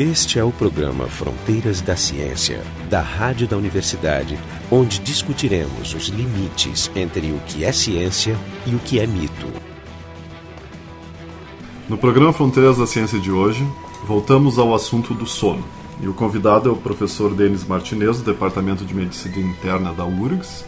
Este é o programa Fronteiras da Ciência, da Rádio da Universidade, onde discutiremos os limites entre o que é ciência e o que é mito. No programa Fronteiras da Ciência de hoje, voltamos ao assunto do sono. E o convidado é o professor Denis Martinez, do Departamento de Medicina Interna da URGS,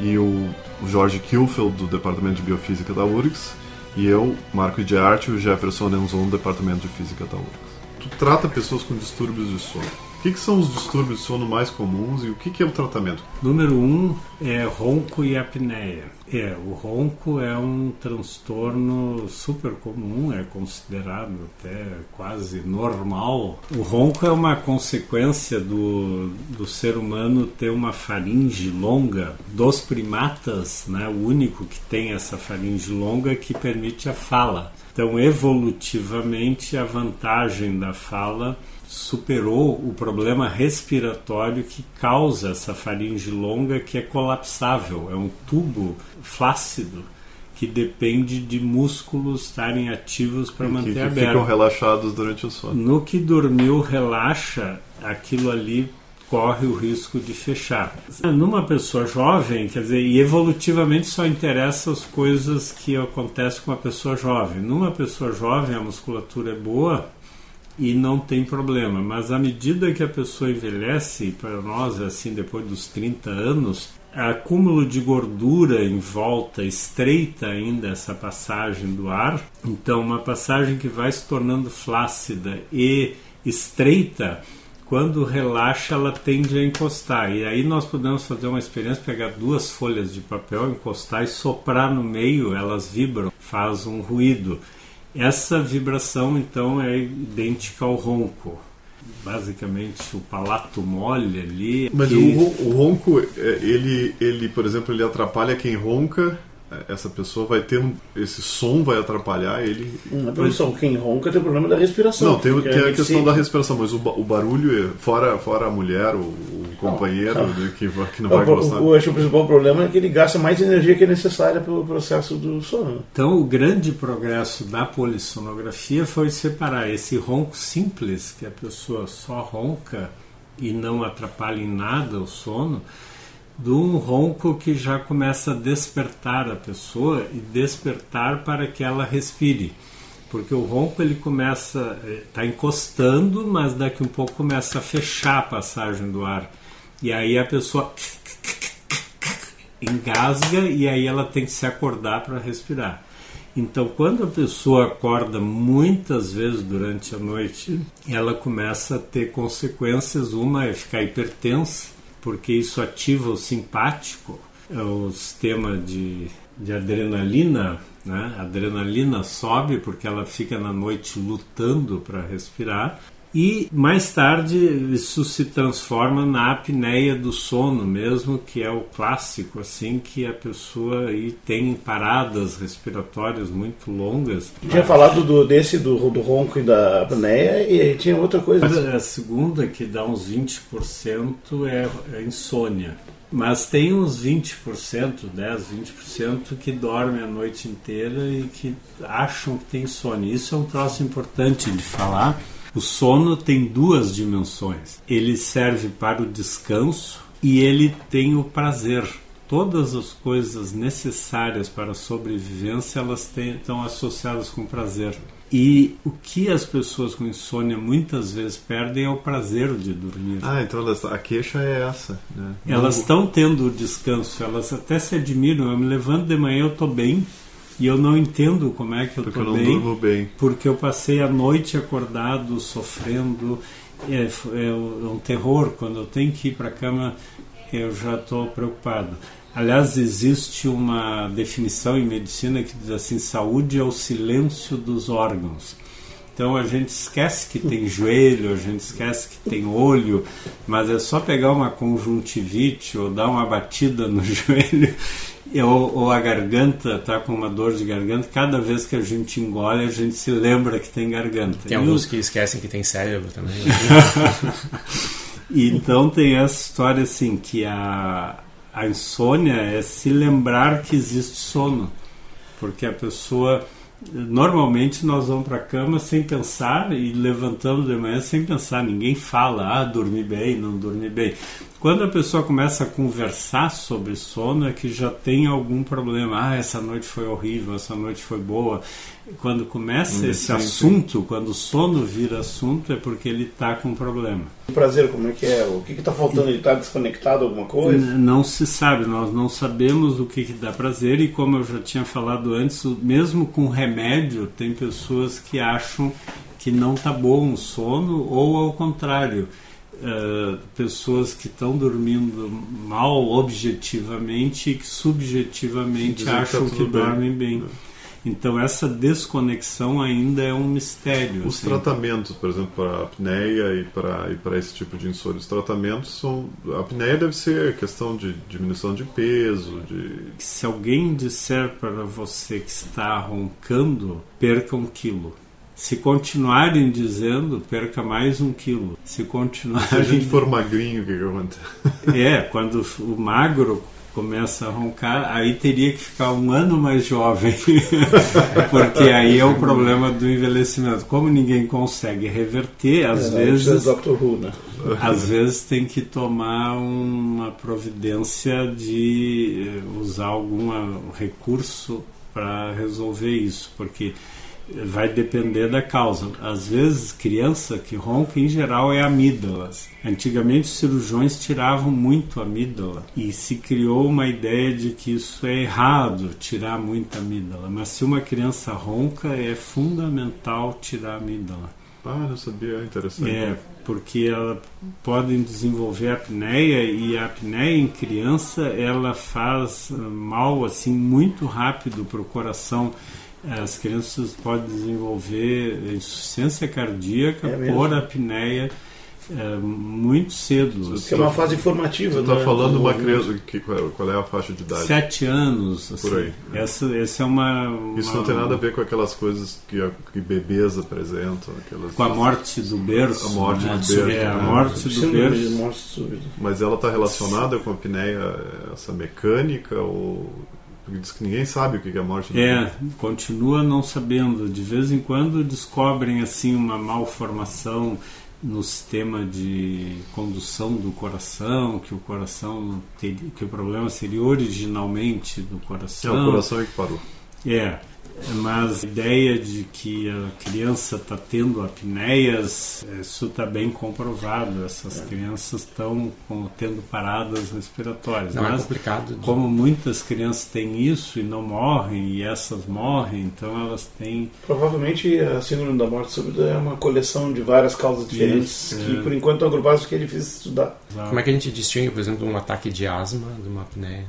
e o Jorge Kilfeld, do Departamento de Biofísica da URGS, e eu, Marco de Arte, e o Jefferson Enzon, do Departamento de Física da URGS tu trata pessoas com distúrbios de sono. O que, que, são os distúrbios de sono mais comuns e o que, que, é o tratamento? Número um é ronco e apneia. É, o ronco é um transtorno super comum, é considerado até quase normal. O ronco é uma consequência do, do ser humano ter uma faringe longa. Dos primatas, né, o único que tem essa faringe longa que permite a fala. Então, evolutivamente, a vantagem da fala superou o problema respiratório que causa essa faringe longa que é colapsável, é um tubo flácido que depende de músculos estarem ativos para manter que, que aberto. ficam relaxados durante o sono. No que dormiu relaxa, aquilo ali corre o risco de fechar. Numa pessoa jovem, quer dizer, e evolutivamente só interessa as coisas que acontecem com a pessoa jovem. Numa pessoa jovem a musculatura é boa e não tem problema, mas à medida que a pessoa envelhece, para nós é assim depois dos 30 anos, acúmulo de gordura em volta estreita ainda essa passagem do ar. Então, uma passagem que vai se tornando flácida e estreita quando relaxa, ela tende a encostar. E aí nós podemos fazer uma experiência, pegar duas folhas de papel, encostar e soprar no meio, elas vibram, faz um ruído. Essa vibração, então, é idêntica ao ronco. Basicamente, o palato mole ali. Mas que... o, o ronco, é, ele, ele, por exemplo, ele atrapalha quem ronca essa pessoa vai ter um, esse som vai atrapalhar ele. Não é quem ronca tem o problema da respiração. Não, tem, tem a, a questão se... da respiração, mas o, o, barulho, fora, fora a mulher, o, o companheiro não, né, que, que, não vai gostar. Eu acho que o principal problema é que ele gasta mais energia que é necessária pelo processo do sono. Então, o grande progresso da polissonografia foi separar esse ronco simples, que a pessoa só ronca e não atrapalha em nada o sono de um ronco que já começa a despertar a pessoa e despertar para que ela respire. Porque o ronco ele começa, está encostando, mas daqui um pouco começa a fechar a passagem do ar. E aí a pessoa engasga e aí ela tem que se acordar para respirar. Então, quando a pessoa acorda muitas vezes durante a noite, ela começa a ter consequências. Uma é ficar hipertensa, porque isso ativa o simpático, é o sistema de, de adrenalina. Né? A adrenalina sobe porque ela fica na noite lutando para respirar. E mais tarde isso se transforma na apneia do sono mesmo, que é o clássico, assim, que a pessoa aí tem paradas respiratórias muito longas. Tinha falado do, desse, do, do ronco e da apneia, e tinha outra coisa. A segunda, que dá uns 20%, é, é insônia. Mas tem uns 20%, 10, 20% que dormem a noite inteira e que acham que tem sono. Isso é um troço importante de falar o sono tem duas dimensões. Ele serve para o descanso e ele tem o prazer. Todas as coisas necessárias para a sobrevivência elas têm, estão associadas com prazer. E o que as pessoas com insônia muitas vezes perdem é o prazer de dormir. Ah, então a queixa é essa. Né? Elas estão tendo o descanso, elas até se admiram. Eu me levanto de manhã, eu estou bem, e eu não entendo como é que eu estou bem, bem, porque eu passei a noite acordado, sofrendo. É, é, é um terror. Quando eu tenho que ir para a cama, eu já estou preocupado. Aliás, existe uma definição em medicina que diz assim: saúde é o silêncio dos órgãos. Então a gente esquece que tem joelho, a gente esquece que tem olho, mas é só pegar uma conjuntivite ou dar uma batida no joelho ou, ou a garganta está com uma dor de garganta, cada vez que a gente engole, a gente se lembra que tem garganta. Tem e alguns o... que esquecem que tem cérebro também. então tem essa história assim, que a, a insônia é se lembrar que existe sono. Porque a pessoa Normalmente nós vamos para a cama sem pensar e levantamos de manhã sem pensar. Ninguém fala, ah, dormi bem, não dormi bem. Quando a pessoa começa a conversar sobre sono, é que já tem algum problema. Ah, essa noite foi horrível, essa noite foi boa. Quando começa esse assunto, quando o sono vira assunto, é porque ele está com problema. O prazer, como é que é? O que está faltando? Ele está desconectado alguma coisa? Não se sabe, nós não sabemos o que, que dá prazer e como eu já tinha falado antes, mesmo com remédio, tem pessoas que acham que não tá bom o sono ou ao contrário, eh, pessoas que estão dormindo mal objetivamente e que subjetivamente Dizem que tá acham que tudo bem. dormem bem. Então essa desconexão ainda é um mistério. Os assim. tratamentos, por exemplo, para apneia e para e para esse tipo de insônia, os tratamentos são. A apneia deve ser questão de diminuição de peso, de. Se alguém disser para você que está roncando, perca um quilo. Se continuarem dizendo, perca mais um quilo. Se Se a continuarem. gente for magrinho, o que, que acontece? É, quando o magro começa a roncar, aí teria que ficar um ano mais jovem. Porque aí é o problema do envelhecimento. Como ninguém consegue reverter, às É, vezes. Dr. Who, né? Às vezes tem que tomar uma providência de eh, usar algum recurso para resolver isso, porque vai depender da causa. Às vezes, criança que ronca, em geral, é amígdalas. Antigamente, os cirurgiões tiravam muito amígdala e se criou uma ideia de que isso é errado, tirar muita amígdala. Mas se uma criança ronca, é fundamental tirar a amígdala. Ah, não sabia, interessante. É, porque ela podem desenvolver apneia e a apneia em criança ela faz eh, mal assim muito rápido para o coração. As crianças podem desenvolver insuficiência cardíaca É por apneia eh, muito cedo. Que é uma fase formativa. Você está né, falando do uma criança. Que, qual é a faixa de idade? Sete anos, assim. Por aí. Essa, essa é uma, Isso uma- não tem nada a ver com aquelas coisas que, a- que bebês apresentam. Aquelas... com a morte do berço. A morte né? do berço, É, a né? morte do berço. morte. Mas ela está relacionada com a apneia, essa mecânica? Ou... Porque diz que ninguém sabe o que é morte É, continua não sabendo. De vez em quando descobrem assim uma malformação no sistema de condução do coração, que o coração que o problema seria originalmente do É coração. o coração é que parou. É, mas a ideia de que a criança está tendo apneias, isso está bem comprovado. Essas crianças estão tendo paradas respiratórias. Não é mas complicado. de- como muitas crianças têm isso e não morrem, e essas morrem, então elas têm. Provavelmente a síndrome da morte súbita é uma coleção de várias causas diferentes Isso, que é. por enquanto estão agrupadas porque é difícil estudar. Como é que a gente distingue, por exemplo, um ataque de asma de uma apneia?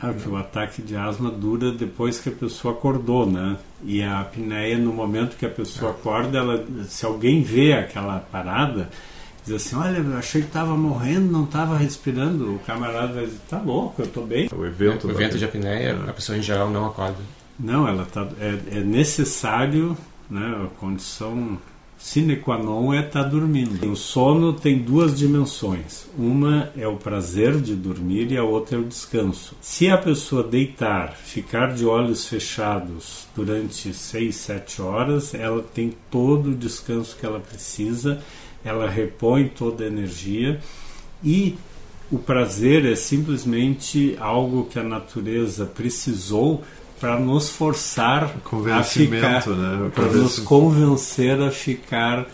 Ah, que o ataque de asma dura depois que a pessoa acordou, né? E a apneia, no momento que a pessoa acorda, ela, se alguém vê aquela parada, diz assim: Olha, eu achei que estava morrendo, não estava respirando. O camarada vai dizer: Tá louco, eu estou bem. O evento, o da- evento de apneia, É. a pessoa em geral não acorda. Não, ela tá, é, é necessário, né, a condição sine qua non é estar dormindo. O sono tem duas dimensões. Uma é o prazer de dormir e a outra é o descanso. Se a pessoa deitar, ficar de olhos fechados durante 6, 7 horas, ela tem todo o descanso que ela precisa, ela repõe toda a energia e o prazer é simplesmente algo que a natureza precisou para nos forçar a ficar, né? para nos convencer a ficar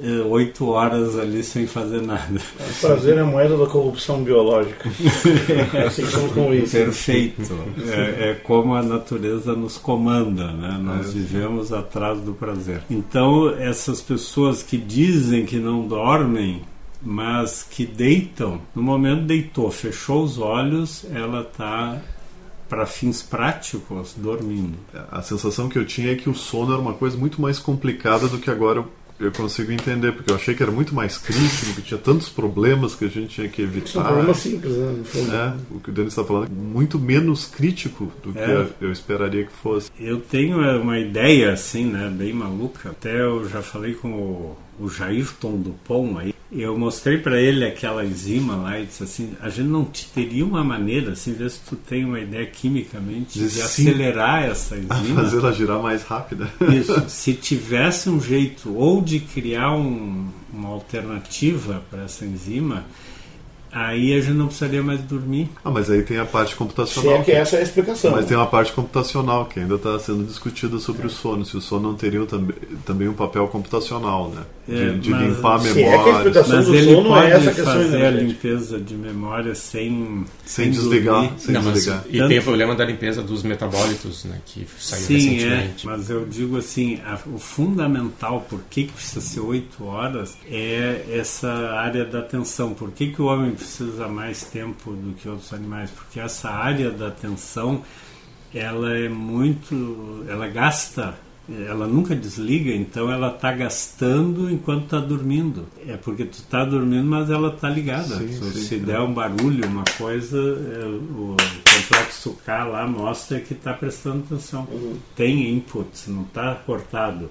eh, oito horas ali sem fazer nada. O prazer é a moeda da corrupção biológica. assim que somos convencidos. Perfeito. É, é como a natureza nos comanda, né? Nós É. vivemos atrás do prazer. Então, essas pessoas que dizem que não dormem, mas que deitam, no momento deitou, fechou os olhos, ela está para fins práticos dormindo. A sensação que eu tinha é que o sono era uma coisa muito mais complicada do que agora eu, eu consigo entender, porque eu achei que era muito mais crítico, que tinha tantos problemas que a gente tinha que evitar. problemas simples, né? No fundo. É, o que o Denis está falando é muito menos crítico do que É. eu esperaria que fosse. Eu tenho é, uma ideia assim, né, bem maluca. Até eu já falei com o o Jairton Dupont aí, eu mostrei para ele aquela enzima lá e disse assim, a gente não teria uma maneira, assim, ver se tu tem uma ideia quimicamente de, De acelerar essa A enzima. fazer ela girar mais rápida. Isso, se tivesse um jeito ou de criar um- uma alternativa para essa enzima, aí a gente não precisaria mais dormir. Ah, mas aí tem a parte Se computacional. é que essa é a explicação. Mas tem uma parte computacional que ainda está sendo discutida sobre o sono. Se o sono não teria também, também um papel computacional, né? De, É, de mas- limpar a Se é que a memória. explicação Mas do ele sono pode é essa questão fazer a limpeza de memória sem, Sem desligar. dormir. Sem Não, mas- desligar. e Tanto- tem o problema da limpeza dos metabólitos, né? Que saiu Sim, é, recentemente. mas eu digo assim, a- o fundamental, por que, que precisa ser oito horas, é essa área da atenção. Por que, que o homem precisa mais tempo do que outros animais? Porque essa área da atenção, ela é muito, ela gasta, ela nunca desliga, então ela está gastando enquanto está dormindo. É porque tu está dormindo, mas ela está ligada. Sim, sim, se é. der um barulho, uma coisa, é, o complexo K lá mostra que está prestando atenção. Tem input, não está cortado.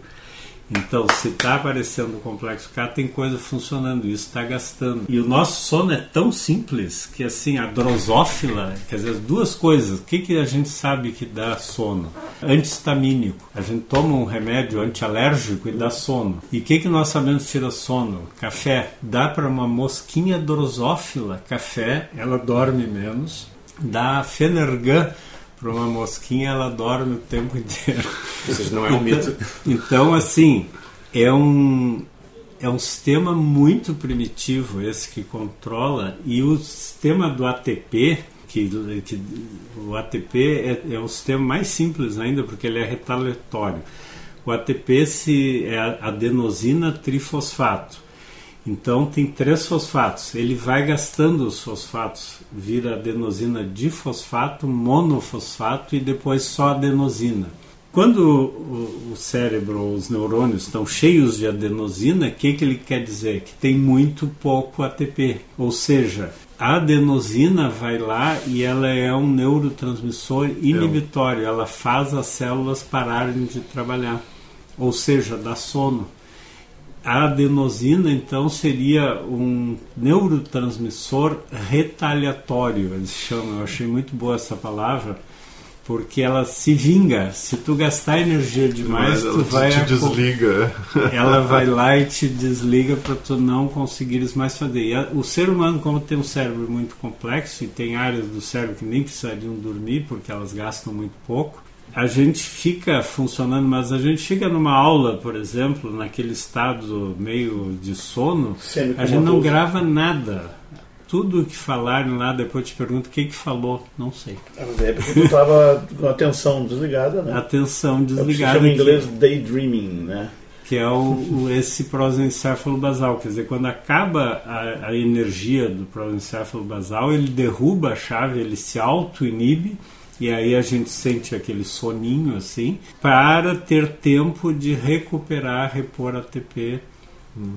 Então, se está aparecendo o complexo K, tem coisa funcionando, isso está gastando. E o nosso sono é tão simples que, assim, a drosófila, quer dizer, as duas coisas, o que, que a gente sabe que dá sono? Antihistamínico. A gente toma um remédio antialérgico e dá sono. E o que, que nós sabemos que tira sono? Café. Dá para uma mosquinha drosófila café, ela dorme menos. Dá Fenergan para uma mosquinha, ela dorme o tempo inteiro. Ou seja, não é um mito. Então, assim, é um, é um sistema muito primitivo esse que controla e o sistema do ATP, que, que o ATP é, é o sistema mais simples ainda porque ele é retaliatório. O ATP se, é adenosina trifosfato. Então tem três fosfatos. Ele vai gastando os fosfatos, vira adenosina difosfato, monofosfato e depois só adenosina. Quando o, cérebro, os neurônios estão cheios de adenosina, o que, que ele quer dizer? Que tem muito pouco ATP. Ou seja, a adenosina vai lá e ela é um neurotransmissor inibitório. Ela faz as células pararem de trabalhar. Ou seja, dá sono. A adenosina, então, seria um neurotransmissor retaliatório, eles chamam. Eu achei muito boa essa palavra, porque ela se vinga. Se tu gastar energia demais, Mas tu ela vai te aco- desliga. ela vai lá e te desliga para tu não conseguires mais fazer. E a- o ser humano, como tem um cérebro muito complexo e tem áreas do cérebro que nem precisariam dormir porque elas gastam muito pouco, a gente fica funcionando, mas a gente fica numa aula, por exemplo, naquele estado meio de sono, a gente não grava nada. Tudo que falarem lá, depois te pergunto o que que falou, não sei. Mas é porque tu tava com a atenção desligada, né? Atenção É desligada. chama em que- inglês daydreaming, né? que é o, o- esse prosencéfalo basal. Quer dizer, quando acaba a, a energia do prosencéfalo basal, ele derruba a chave, ele se auto-inibe, e aí a gente sente aquele soninho assim, para ter tempo de recuperar, repor ATP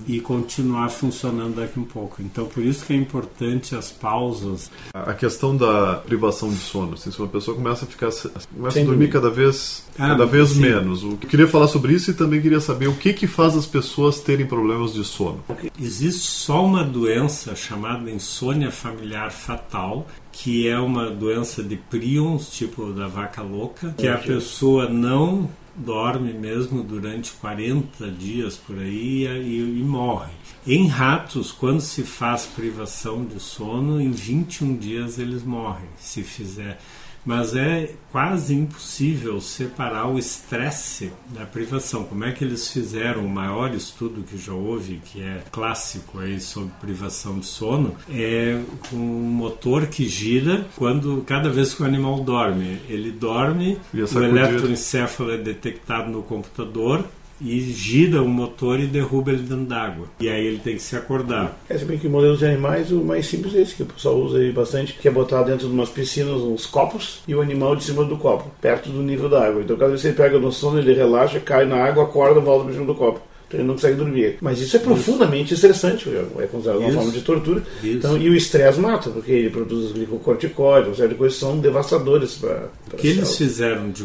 e continuar funcionando daqui um pouco. Então, por isso que é importante as pausas. A questão da privação de sono, assim, se uma pessoa começa a ficar começa Sem a dormir dormir. cada vez Ah, cada vez sim. menos. O que eu queria falar sobre isso e também queria saber o que que faz as pessoas terem problemas de sono. Existe só uma doença chamada insônia familiar fatal, que é uma doença de prions, tipo da vaca louca, que a pessoa não dorme mesmo durante 40 dias por aí e, e morre. Em ratos, quando se faz privação de sono, em 21 dias eles morrem, se fizer. Mas é quase impossível separar o estresse da privação. Como é que eles fizeram o maior estudo que já houve, que é clássico aí sobre privação de sono, é com um motor que gira quando cada vez que o animal dorme. Ele dorme, o eletroencefalo é detectado no computador e gira o motor e derruba ele dentro d'água. E aí ele tem que se acordar. É, se bem que modelos de animais, o mais simples é esse, que o pessoal usa aí bastante, que é botar dentro de umas piscinas uns copos e o animal de cima do copo, perto do nível da água. Então cada vez que ele pega no sono, ele relaxa, cai na água, acorda, volta para cima do copo. Então ele não consegue dormir. Mas isso é profundamente estressante, é considerado uma Isso. forma de tortura. Isso. Então, e o estresse mata, porque ele produz glicocorticoide, uma série de coisas que são devastadoras para O que eles fizeram de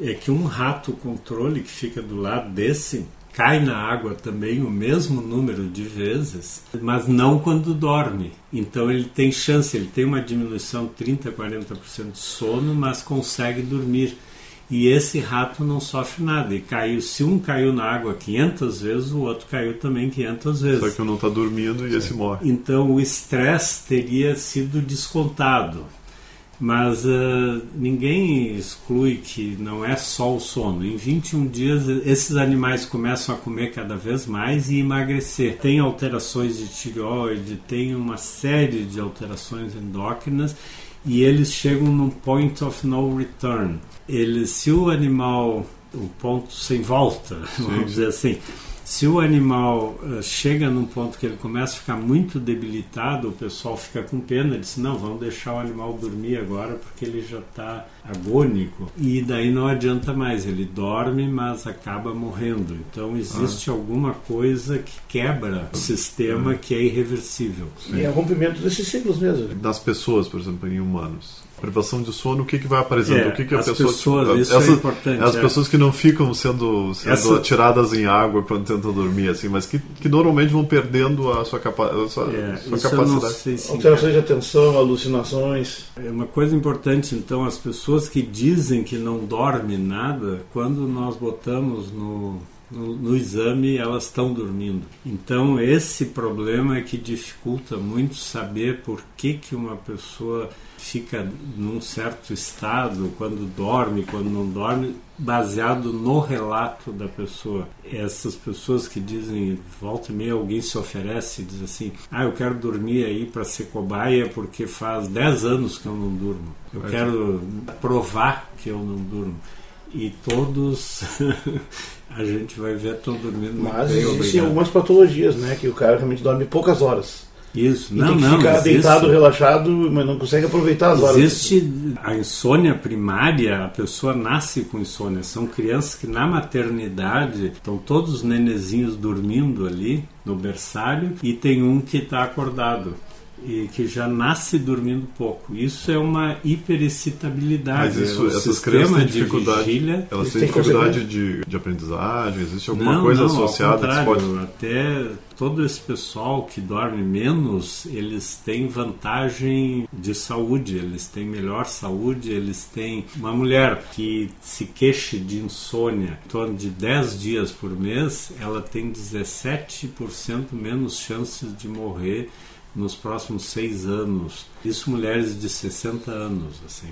é que um rato controle que fica do lado desse, cai na água também o mesmo número de vezes, mas não quando dorme. Então ele tem chance, ele tem uma diminuição de 30, 40% de sono, mas consegue dormir. E esse rato não sofre nada. E caiu, se um caiu na água 500 vezes, o outro caiu também 500 vezes. Só que um não está dormindo e esse morre. Então o estresse teria sido descontado. Mas uh, ninguém exclui que não é só o sono. Em 21 dias, esses animais começam a comer cada vez mais e emagrecer. Tem alterações de tireoide, tem uma série de alterações endócrinas e eles chegam num point of no return. Eles, se o animal, o ponto sem volta, vamos dizer assim, se o animal uh, chega num ponto que ele começa a ficar muito debilitado, o pessoal fica com pena, diz: não, vamos deixar o animal dormir agora porque ele já está agônico. E daí não adianta mais, ele dorme, mas acaba morrendo. Então existe ah. alguma coisa que quebra o sistema que é irreversível. E é o rompimento desses ciclos mesmo. Das pessoas, por exemplo, em humanos privação de sono, o que, que vai aparecendo? É, o que, que a as pessoa, pessoas, tipo, isso essas, é importante. As é. pessoas que não ficam sendo, sendo Essa... atiradas em água quando tentam dormir, assim, mas que, que normalmente vão perdendo a sua, capa a sua, é, sua capacidade. Se Alterações de atenção, alucinações. É uma coisa importante, então, as pessoas que dizem que não dormem nada, quando nós botamos no no, no, exame elas estão dormindo. Então esse problema é que dificulta muito saber por que, que uma pessoa fica num certo estado quando dorme, quando não dorme, baseado no relato da pessoa. Essas pessoas que dizem, volta e meia alguém se oferece e diz assim: Ah, eu quero dormir aí para ser cobaia porque faz 10 anos que eu não durmo. Eu quero provar que eu não durmo. E todos a gente vai ver estão dormindo Mas existem algumas patologias, né? Que o cara realmente dorme poucas horas. Isso, e não, tem que não. ficar deitado, relaxado, mas não consegue aproveitar as horas. Existe a insônia primária, a pessoa nasce com insônia. São crianças que na maternidade estão todos os nenezinhos dormindo ali no berçário e tem um que está acordado e que já nasce dormindo pouco. Isso é uma hiperexcitabilidade. Mas isso, é essas têm dificuldade, vigília, elas têm dificuldade de, de aprendizagem? Existe alguma não, coisa não, associada? Ao pode... Até todo esse pessoal que dorme menos, eles têm vantagem de saúde, eles têm melhor saúde, eles têm uma mulher que se queixe de insônia em torno de 10 dias por mês, ela tem 17% menos chances de morrer nos próximos seis anos. Isso mulheres de 60 anos, assim.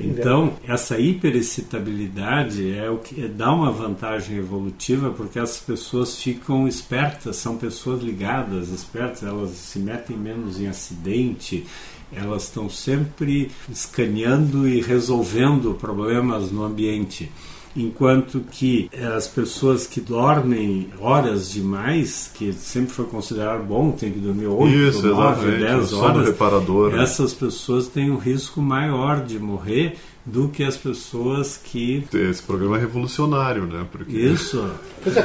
Então, essa hiperexcitabilidade é o que dá uma vantagem evolutiva porque as pessoas ficam espertas, são pessoas ligadas, espertas, elas se metem menos em acidente, elas estão sempre escaneando e resolvendo problemas no ambiente enquanto que as pessoas que dormem horas demais, que sempre foi considerado bom, tem que dormir 8, Isso, 9, 10 horas, reparador, né? essas pessoas têm um risco maior de morrer do que as pessoas que esse programa é revolucionário, né? Porque isso.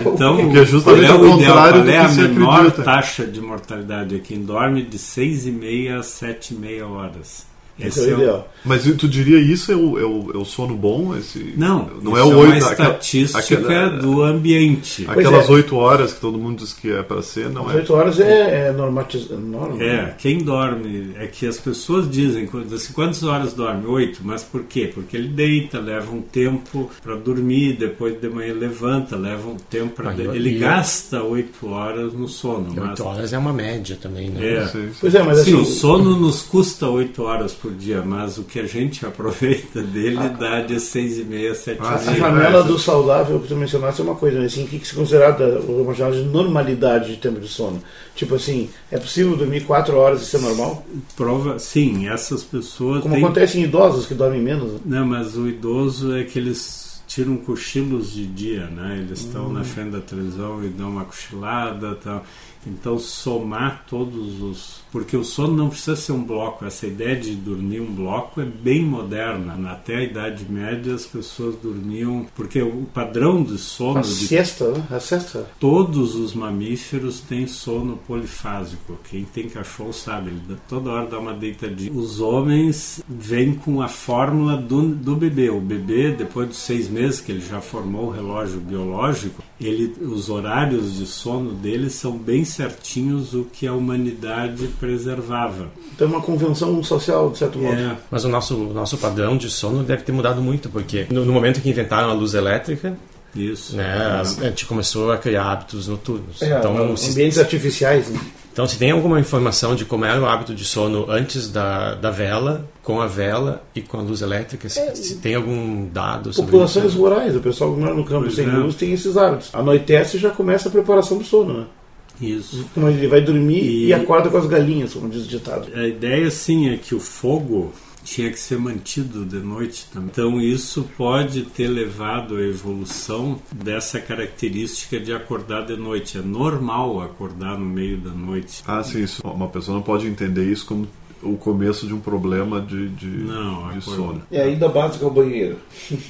Então, Porque é justamente qual é o, o contrário? Qual é a menor acredita. taxa de mortalidade? É quem dorme de 6,5 a 7,5 horas. Esse, é o ideal. Mas tu diria isso é o, é o, é o sono bom? Esse, não, não é o uma 8, estatística aquela, do ambiente. Aquelas é. 8 horas que todo mundo diz que é para ser, não As é? 8 horas é, é normal. É, quem dorme, é que as pessoas dizem, assim, quantas horas dorme? 8, mas por quê? Porque ele deita, leva um tempo para dormir, depois de manhã levanta, leva um tempo para... Ah, ele e- gasta 8 horas no sono. E Mas, oito horas é uma média também, né? É. Sim, sim. Pois é, mas Sim, assim, o sono nos custa 8 horas por dia, mas o que a gente aproveita dele dá de 6 e meia, 7 Ah, a janela do saudável que tu mencionaste é uma coisa, né? assim, o que se considera uma janela de normalidade de tempo de sono? Tipo assim, é possível dormir 4 horas e ser normal? Prova, sim, essas pessoas Como têm... acontece em idosos que dormem menos? né? Não, mas o idoso é que eles tiram cochilos de dia, né? Eles estão Hum. na frente da televisão e dão uma cochilada, tal. Então somar todos os, porque o sono não precisa ser um bloco. Essa ideia de dormir um bloco é bem moderna. Até a Idade Média as pessoas dormiam, porque o padrão de sono A de siesta, né? A siesta. Todos os mamíferos têm sono polifásico. Quem tem cachorro sabe, ele dá- toda hora dá uma deitadinha. Os homens vêm com a fórmula do, do bebê. O bebê, depois dos seis meses, que ele já formou o relógio biológico, ele, os horários de sono dele são bem certinhos o que a humanidade preservava. Então é uma convenção social, de certo modo. É, Mas o nosso, o nosso padrão de sono deve ter mudado muito, porque no, no momento que inventaram a luz elétrica, isso. né, a gente começou a criar hábitos noturnos. É, então, se, ambientes artificiais, né? então, se tem alguma informação de como era o hábito de sono antes da, da vela, com a vela e com a luz elétrica, se, se tem algum dado sobre Populações isso? rurais, o pessoal que mora no campo Pois sem é. luz tem esses hábitos. Anoitece e já começa a preparação do sono, né? Isso. Como ele vai dormir e, E- acorda com as galinhas, como diz o ditado. A ideia, sim, é que o fogo tinha que ser mantido de noite também. Então, isso pode ter levado à evolução dessa característica de acordar de noite. É normal acordar no meio da noite. Ah, sim, isso. Uma pessoa não pode entender isso como o começo de um problema de, de, Não, de sono. É a ida básica ao banheiro.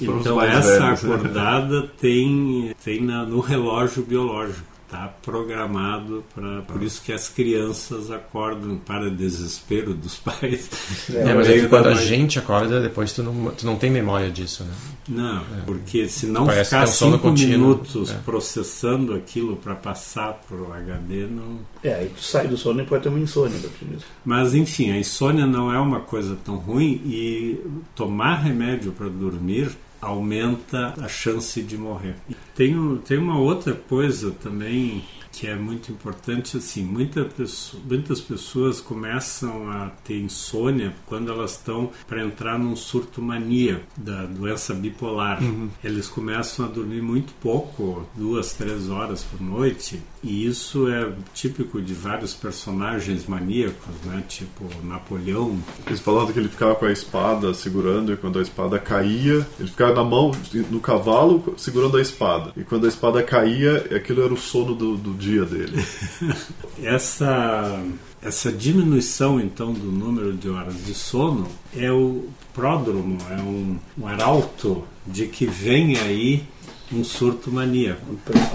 Então, essa velhos, né? acordada tem, tem na- no relógio biológico. Está programado para. Por isso que as crianças acordam para desespero dos pais. É, No mas é que quando a gente acorda, depois tu não, tu não tem memória disso, né? Não, porque se não Parece ficar é um cinco contínuo. minutos É. processando aquilo para passar para o HD, não. É, aí tu sai do sono e pode ter uma insônia. Mas enfim, a insônia não é uma coisa tão ruim e tomar remédio para dormir aumenta a chance de morrer. Tem, tem uma outra coisa também que é muito importante assim muita pesso- muitas pessoas começam a ter insônia quando elas estão para entrar num surto mania da doença bipolar. Eles começam a dormir muito pouco duas três horas por noite e isso é típico de vários personagens maníacos né? Tipo Napoleão. Eles falavam que ele ficava com a espada segurando e quando a espada caía, ele ficava na mão, no cavalo, segurando a espada. E quando a espada caía, aquilo era o sono do, do dia dele. Essa, essa diminuição, então, do número de horas de sono é o pródromo, é um, um arauto de que vem aí um surto maníaco.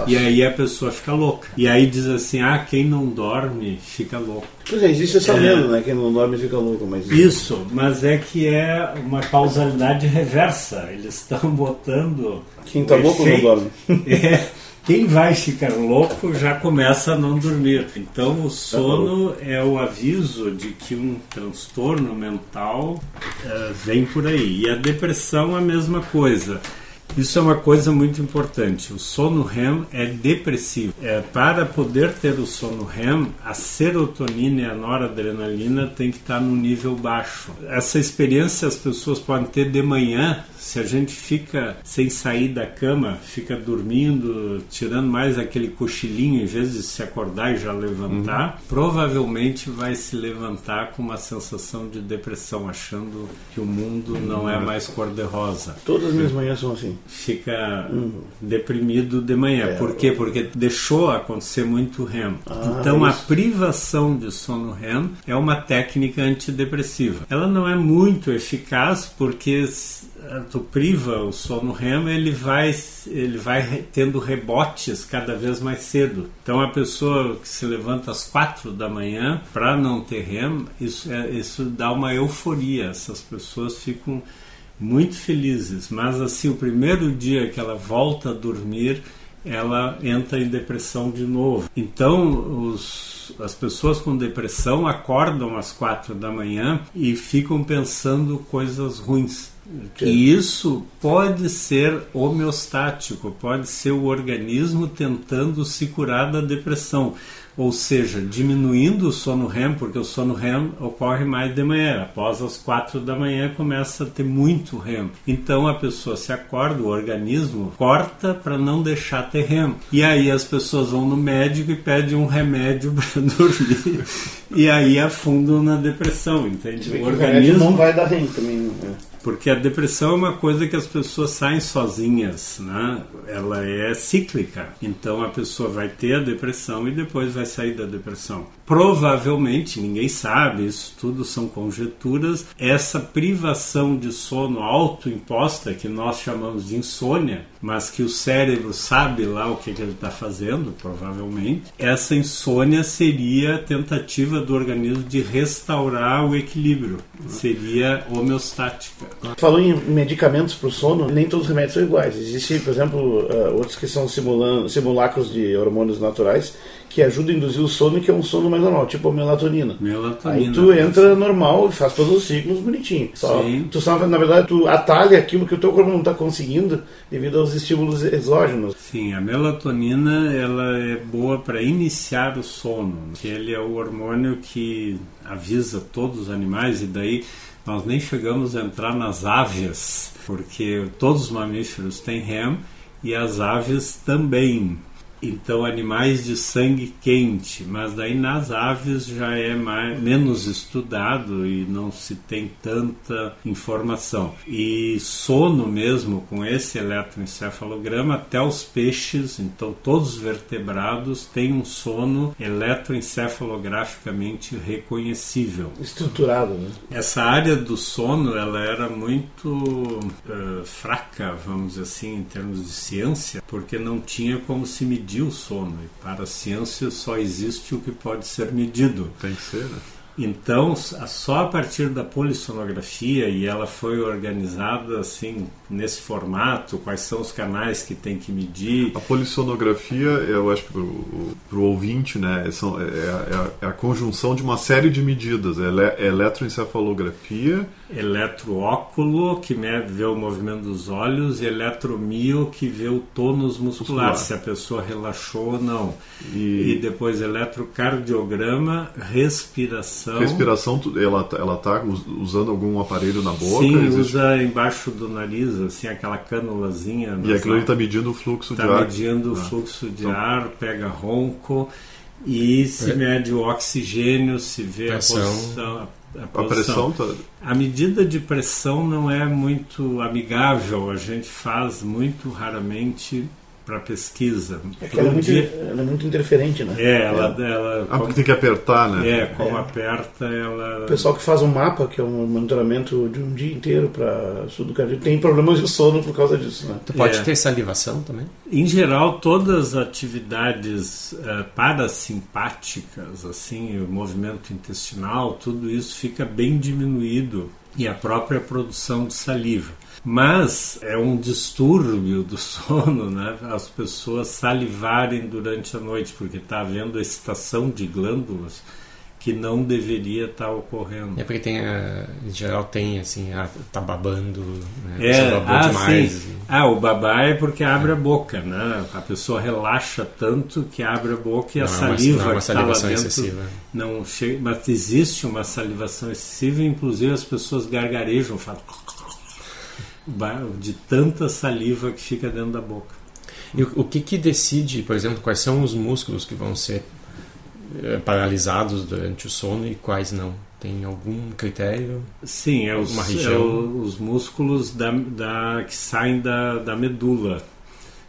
E aí a pessoa fica louca. E aí diz assim: ah, quem não dorme fica louco. Pois é, existe essa É. lenda, né? Quem não dorme fica louco, mas. Isso, mas é que é uma causalidade reversa. Eles estão botando. Quem tá louco não efeito- dorme. É, quem vai ficar louco já começa a não dormir. Então o sono é o aviso de que um transtorno mental eh, vem por aí. E a depressão a mesma coisa. Isso é uma coisa muito importante. O sono REM é depressivo. É, para poder ter o sono REM, a serotonina e a noradrenalina tem que estar no nível baixo. Essa experiência as pessoas podem ter de manhã, se a gente fica sem sair da cama, fica dormindo, tirando mais aquele cochilinho em vez de se acordar e já levantar, provavelmente vai se levantar com uma sensação de depressão, achando que o mundo não é mais cor-de-rosa Todas as minhas manhãs são assim. Fica deprimido de manhã. É, Por quê? Porque deixou acontecer muito REM. Ah, então a isso. privação de sono REM é uma técnica antidepressiva. Ela não é muito eficaz porque se tu priva o sono REM, ele vai ele vai tendo rebotes cada vez mais cedo. Então a pessoa que se levanta às quatro da manhã para não ter REM, isso é, isso dá uma euforia. Essas pessoas ficam muito felizes, mas assim, o primeiro dia que ela volta a dormir, ela entra em depressão de novo. Então, os, as pessoas com depressão acordam às quatro da manhã e ficam pensando coisas ruins. E isso pode ser homeostático, pode ser o organismo tentando se curar da depressão. Ou seja, diminuindo o sono REM, porque o sono REM ocorre mais de manhã. Após as quatro da manhã começa a ter muito REM. Então a pessoa se acorda, o organismo corta para não deixar ter REM. E aí as pessoas vão no médico e pedem um remédio para dormir. e aí afundam na depressão, entende? O organismo não vai dar rem também. né? Porque a depressão é uma coisa que as pessoas saem sozinhas, né? Ela é cíclica. Então a pessoa vai ter a depressão e depois vai sair da depressão. Provavelmente, ninguém sabe, isso tudo são conjecturas, essa privação de sono autoimposta, que nós chamamos de insônia, mas que o cérebro sabe lá o que, que ele está fazendo, provavelmente, essa insônia seria a tentativa do organismo de restaurar o equilíbrio, seria homeostática. Falou em medicamentos para o sono, nem todos os remédios são iguais. Existem, por exemplo, uh, outros que são simulacros de hormônios naturais que ajuda a induzir o sono, que é um sono mais normal, tipo a melatonina. Melatonina. Aí tu entra normal e faz todos os ciclos bonitinho. Só, Sim. Tu só, na verdade, tu atalha aquilo que o teu corpo não está conseguindo devido aos estímulos exógenos. Sim, a melatonina ela é boa para iniciar o sono, que ele é o hormônio que avisa todos os animais e daí nós nem chegamos a entrar nas aves, porque todos os mamíferos têm REM e as aves também. Então, animais de sangue quente, mas daí nas aves já é mais, menos estudado e não se tem tanta informação. E sono mesmo, com esse eletroencefalograma, até os peixes, então todos os vertebrados, têm um sono eletroencefalograficamente reconhecível. Estruturado, né? Essa área do sono, ela era muito uh, fraca, vamos dizer assim, em termos de ciência, porque não tinha como se medir medir o sono. E para a ciência só existe o que pode ser medido. Tem que ser, né? Então, só a partir da polissonografia, e ela foi organizada assim, nesse formato, quais são os canais que tem que medir. A polissonografia, eu acho que para o ouvinte, né, são, é, é, é, a conjunção de uma série de medidas. É eletroencefalografia, eletroóculo, que vê o movimento dos olhos, e eletromio, que vê o tônus muscular, muscular. se a pessoa relaxou ou não. E, e depois eletrocardiograma, respiração. Respiração, ela ela está usando algum aparelho na boca? Sim, existe... usa embaixo do nariz, assim, aquela cânulazinha. E aquilo está medindo o fluxo tá de ar. Está medindo ah. o fluxo de então... ar, pega ronco. E se é. mede o oxigênio, se vê Pressão. a posição, a, a pressão tá... A medida de pressão não é muito amigável, a gente faz muito raramente para pesquisa. É que ela é, muito, dia... ela é, muito, interferente, né? É, ela. É. ela ah, porque tem que apertar, né? É, como é. aperta, ela. O pessoal que faz um mapa, que é um monitoramento de um dia inteiro para estudo cardíaco, tem problemas de sono por causa disso, né? Tu pode é. ter salivação também? Em geral, todas as atividades uh, parasimpáticas, assim, o movimento intestinal, tudo isso fica bem diminuído e a própria produção de saliva. Mas é um distúrbio do sono, né? As pessoas salivarem durante a noite, porque está havendo excitação de glândulas que não deveria estar tá ocorrendo. É porque tem, a, em geral tem assim, a, tá babando, né? É, ah, demais. Sim. Ah, o babar é porque abre a boca, né? A pessoa relaxa tanto que abre a boca e não a saliva é uma, não é uma salivação dentro, excessiva. não chega, mas existe uma salivação excessiva, inclusive as pessoas gargarejam, falam de tanta saliva que fica dentro da boca. E o que que decide, por exemplo, quais são os músculos que vão ser é, paralisados durante o sono e quais não? Tem algum critério? Sim, é os, região? É os músculos da, da, que saem da, da medula.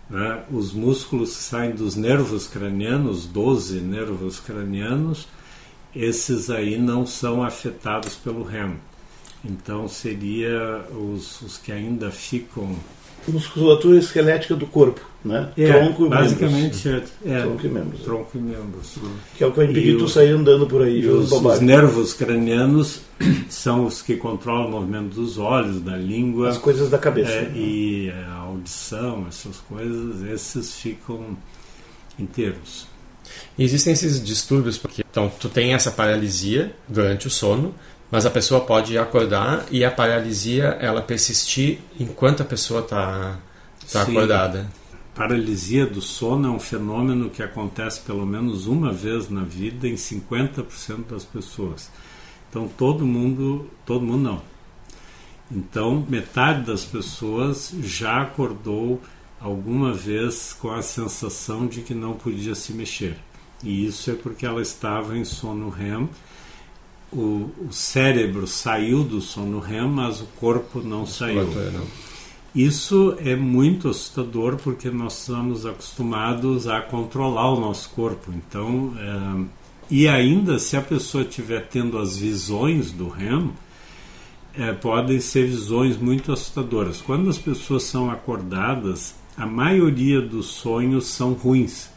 Né? Os músculos que saem dos nervos cranianos, 12 nervos cranianos, esses aí não são afetados pelo REM. Então seria os, os que ainda ficam musculatura esquelética do corpo, né? É, tronco e basicamente membros. É, é, tronco e membros. Tronco e membros. Que é o que vai impedir tu sair andando por aí. Os, os, nervos cranianos são os que controlam o movimento dos olhos, da língua. As coisas da cabeça. É, né? E a audição, essas coisas, esses ficam inteiros. E existem esses distúrbios porque então tu tem essa paralisia durante o sono, mas a pessoa pode acordar e a paralisia ela persistir enquanto a pessoa está tá, tá acordada. Paralisia do sono é um fenômeno que acontece pelo menos uma vez na vida em 50% das pessoas. Então todo mundo, todo mundo não. Então metade das pessoas já acordou alguma vez com a sensação de que não podia se mexer. E isso é porque ela estava em sono REM o, o cérebro saiu do sono REM, mas o corpo não saiu. Não. Isso é muito assustador porque nós estamos acostumados a controlar o nosso corpo. Então, é, E ainda, se a pessoa estiver tendo as visões do REM, é, podem ser visões muito assustadoras. Quando as pessoas são acordadas, a maioria dos sonhos são ruins,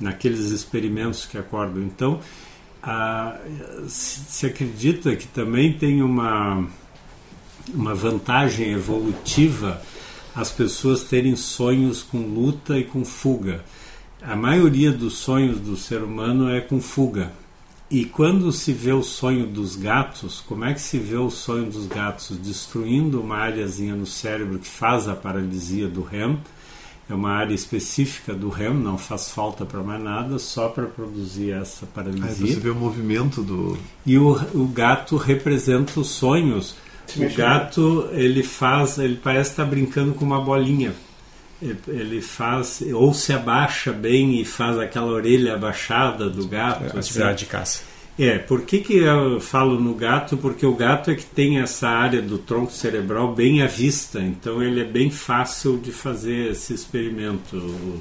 naqueles experimentos que acordam. Então, se, se acredita que também tem uma, uma vantagem evolutiva as pessoas terem sonhos com luta e com fuga. A maioria dos sonhos do ser humano é com fuga. E quando se vê o sonho dos gatos, como é que se vê o sonho dos gatos? Destruindo uma áreazinha no cérebro que faz a paralisia do REM. É uma área específica do REM, não faz falta para mais nada, só para produzir essa paralisia. Aí você vê o movimento do. E o, o gato representa os sonhos o gato, ele faz, ele parece estar brincando com uma bolinha. Ele faz, ou se abaixa bem e faz aquela orelha abaixada do gato. É, atividade assim. de caça. É, por que, que eu falo no gato? Porque o gato é que tem essa área do tronco cerebral bem à vista, então ele é bem fácil de fazer esse experimento.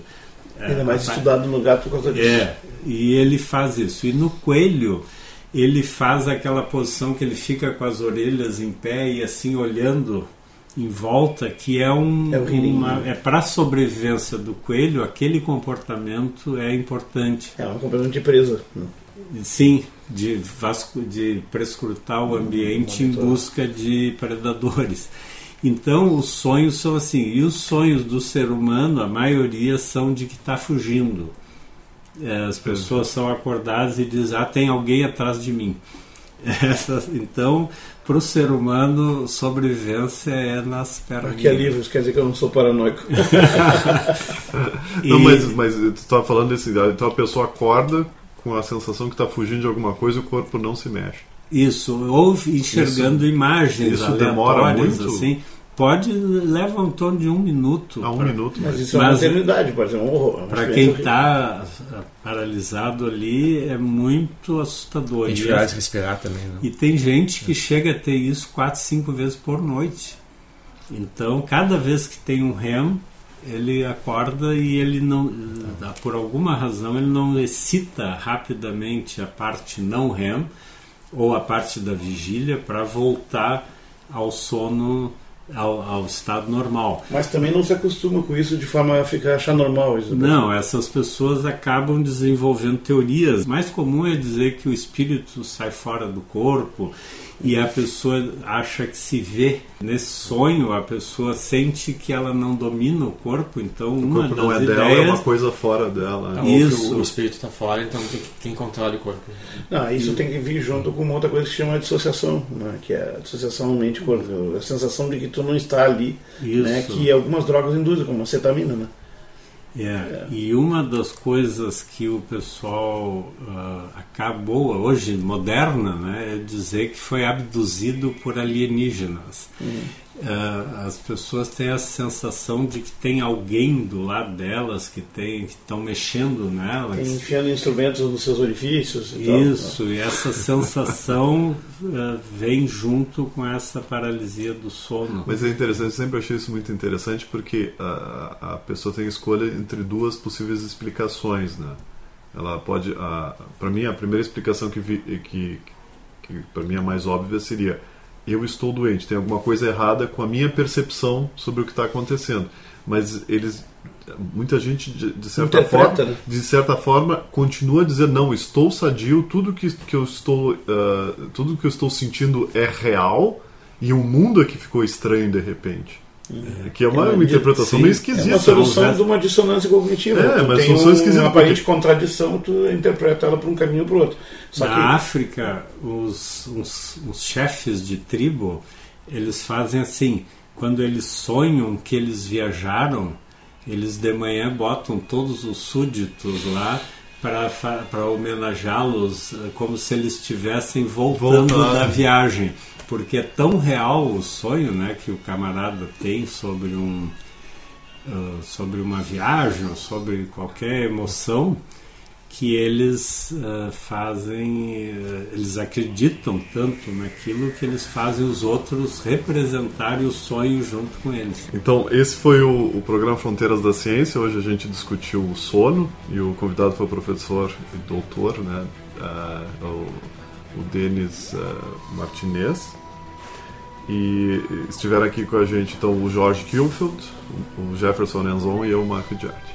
Ainda é mais estudado no gato por causa disso. É, e ele faz isso. E no coelho, ele faz aquela posição que ele fica com as orelhas em pé e assim olhando em volta, que é um é, uma, é para a sobrevivência do coelho, aquele comportamento é importante. É um comportamento de presa. Sim, de, vasco, de prescrutar o ambiente em busca de predadores. Então, os sonhos são assim. E os sonhos do ser humano, a maioria são de que está fugindo. É, as pessoas são acordadas e dizem: ah, tem alguém atrás de mim. Então, para o ser humano, sobrevivência é nas pernas. Aqui é livre, isso quer dizer que eu não sou paranoico. e... Não, mas, mas tu estava falando desse. Então a pessoa acorda com a sensação que está fugindo de alguma coisa e o corpo não se mexe. Isso, ou enxergando isso, imagens isso demora muito. assim pode levar um torno de um minuto. A um pra, minuto. Mas isso mas, é uma eternidade, pode ser um horror. Para quem está paralisado ali é muito assustador. Tem dificuldade de respirar também. Não? E tem gente que é. chega a ter isso quatro, cinco vezes por noite. Então, cada vez que tem um REM, ele acorda e ele não, por alguma razão, ele não excita rapidamente a parte não REM ou a parte da vigília para voltar ao sono ao, ao, estado normal. Mas também não se acostuma com isso de forma a ficar achar normal isso. Não, essas pessoas acabam desenvolvendo teorias. Mais comum é dizer que o espírito sai fora do corpo e a pessoa acha que se vê nesse sonho, a pessoa sente que ela não domina o corpo, então o uma corpo das não é ideias... dela, é uma coisa fora dela. Então, Isso. O, espírito está fora, então tem quem controla o corpo. Não, isso e... tem que vir junto com uma outra coisa que se chama dissociação, né? que é a dissociação mente-corpo, a sensação de que tu não está ali, né? que algumas drogas induzem, como a cetamina, né? É, é. E uma das coisas que o pessoal uh, acabou hoje moderna né, é dizer que foi abduzido por alienígenas. Hum uh, as pessoas têm a sensação de que tem alguém do lado delas que tem que estão mexendo nelas. Tem, enfiando instrumentos nos seus orifícios e isso tal, e essa sensação uh, vem junto com essa paralisia do sono. Mas é interessante eu sempre achei isso muito interessante porque a, a pessoa tem escolha entre duas possíveis explicações né? Ela pode para mim a primeira explicação que vi, que, que para mim é mais óbvia seria eu estou doente, tem alguma coisa errada com a minha percepção sobre o que está acontecendo. Mas eles, muita gente de, de certa forma, né? de certa forma, continua a dizer não, estou sadio, tudo que, que eu estou, uh, tudo que eu estou sentindo é real e o mundo é que ficou estranho de repente. É, que é uma, é uma interpretação sim, meio esquisita. É uma solução né? de uma dissonância cognitiva. É, tu mas tem um, esquisita. uma aparente porque... contradição, tu interpreta ela para um caminho ou para o outro. Só Na que... África, os, os, os chefes de tribo, eles fazem assim, quando eles sonham que eles viajaram, eles de manhã botam todos os súditos lá para homenageá-los eh, como se eles estivessem voltando Voltar. da viagem porque é tão real o sonho né, que o camarada tem sobre, um, uh, sobre uma viagem sobre qualquer emoção que eles uh, fazem, uh, eles acreditam tanto naquilo que eles fazem os outros representarem o sonho junto com eles. Então, esse foi o, o programa Fronteiras da Ciência. Hoje a gente discutiu o sono e o convidado foi o professor e doutor né, uh, o, o Denis Martinez. E estiveram aqui com a gente então o Jorge Kilfield, o Jefferson Enzon e eu, Marco Giardi.